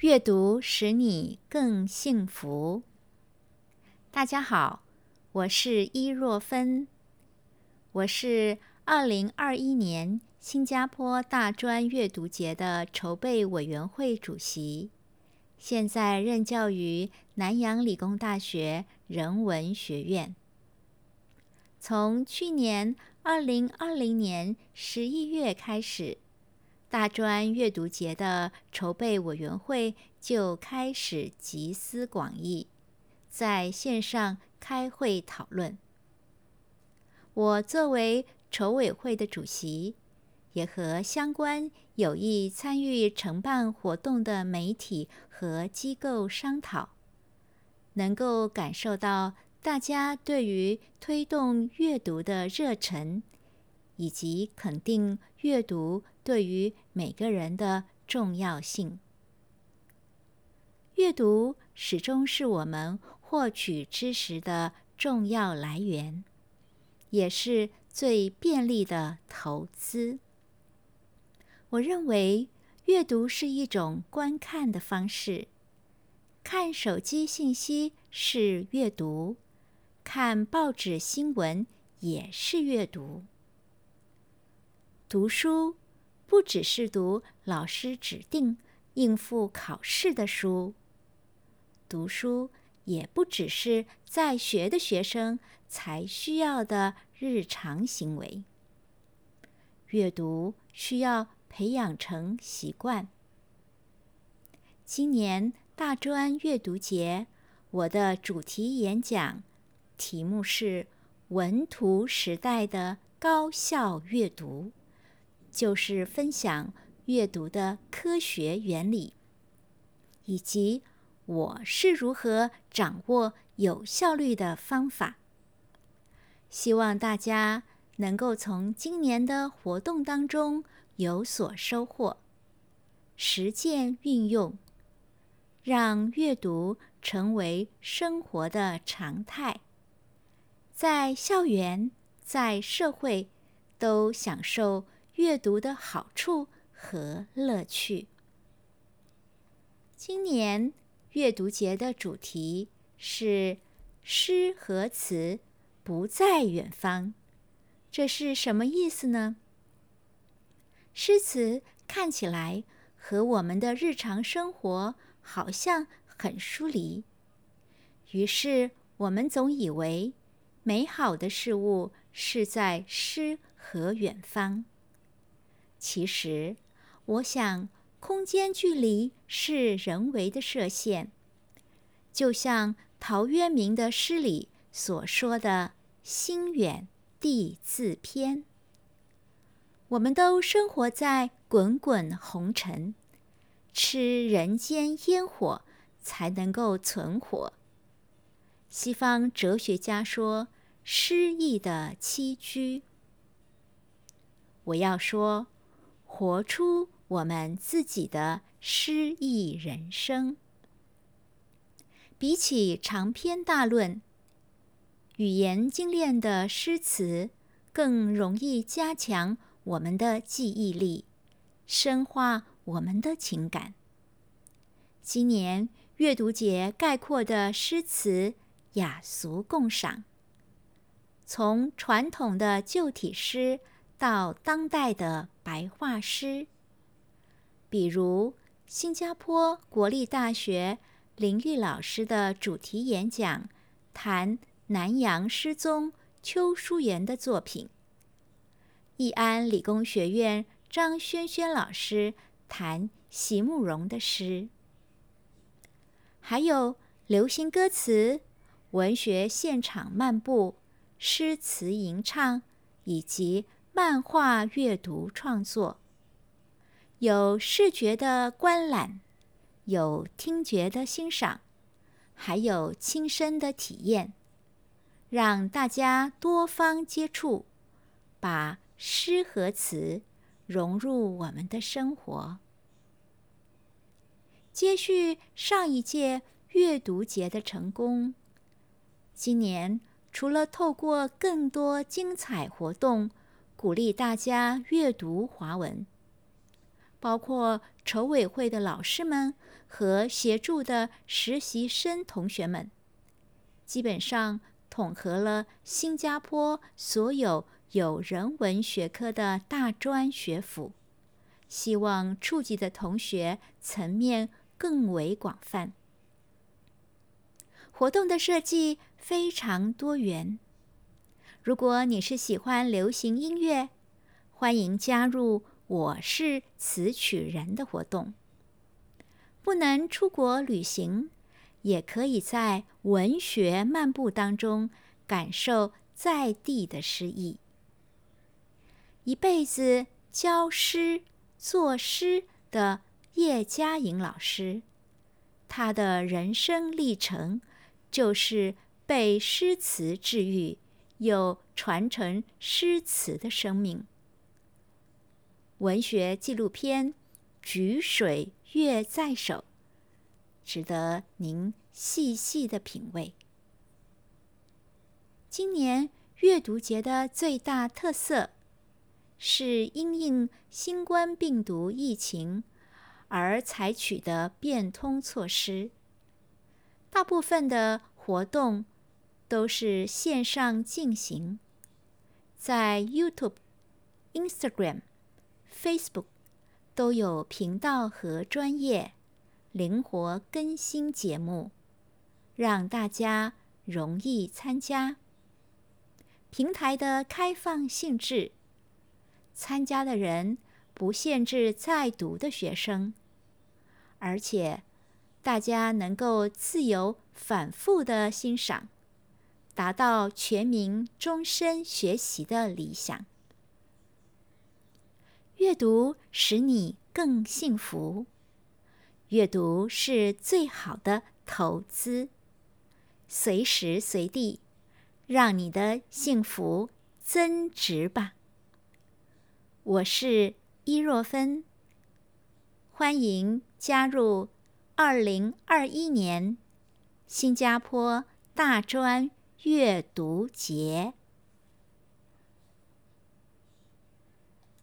阅读使你更幸福。大家好，我是伊若芬，我是二零二一年新加坡大专阅读节的筹备委员会主席，现在任教于南洋理工大学人文学院。从去年二零二零年十一月开始。大专阅读节的筹备委员会就开始集思广益，在线上开会讨论。我作为筹委会的主席，也和相关有意参与承办活动的媒体和机构商讨，能够感受到大家对于推动阅读的热忱。以及肯定阅读对于每个人的重要性。阅读始终是我们获取知识的重要来源，也是最便利的投资。我认为，阅读是一种观看的方式。看手机信息是阅读，看报纸新闻也是阅读。读书不只是读老师指定应付考试的书，读书也不只是在学的学生才需要的日常行为。阅读需要培养成习惯。今年大专阅读节，我的主题演讲题目是“文图时代的高效阅读”。就是分享阅读的科学原理，以及我是如何掌握有效率的方法。希望大家能够从今年的活动当中有所收获，实践运用，让阅读成为生活的常态，在校园、在社会都享受。阅读的好处和乐趣。今年阅读节的主题是“诗和词不在远方”，这是什么意思呢？诗词看起来和我们的日常生活好像很疏离，于是我们总以为美好的事物是在诗和远方。其实，我想，空间距离是人为的设限。就像陶渊明的诗里所说的“心远地自偏”，我们都生活在滚滚红尘，吃人间烟火才能够存活。西方哲学家说：“诗意的栖居。”我要说。活出我们自己的诗意人生。比起长篇大论，语言精炼的诗词更容易加强我们的记忆力，深化我们的情感。今年阅读节概括的诗词雅俗共赏，从传统的旧体诗。到当代的白话诗，比如新加坡国立大学林玉老师的主题演讲，谈南洋诗宗邱淑媛的作品；义安理工学院张轩轩老师谈席慕容的诗，还有流行歌词、文学现场漫步、诗词吟唱以及。漫画阅读创作，有视觉的观览，有听觉的欣赏，还有亲身的体验，让大家多方接触，把诗和词融入我们的生活。接续上一届阅读节的成功，今年除了透过更多精彩活动，鼓励大家阅读华文。包括筹委会的老师们和协助的实习生同学们，基本上统合了新加坡所有有人文学科的大专学府，希望触及的同学层面更为广泛。活动的设计非常多元。如果你是喜欢流行音乐，欢迎加入“我是词曲人”的活动。不能出国旅行，也可以在文学漫步当中感受在地的诗意。一辈子教诗作诗的叶嘉莹老师，他的人生历程。就是被诗词治愈，有传承诗词的生命。文学纪录片《举水月在手》，值得您细细的品味。今年阅读节的最大特色，是因应新冠病毒疫情而采取的变通措施。大部分的活动都是线上进行，在 YouTube、Instagram、Facebook 都有频道和专业灵活更新节目，让大家容易参加。平台的开放性质，参加的人不限制在读的学生，而且。大家能够自由反复的欣赏，达到全民终身学习的理想。阅读使你更幸福，阅读是最好的投资，随时随地让你的幸福增值吧。我是伊若芬，欢迎加入。二零二一年，新加坡大专阅读节。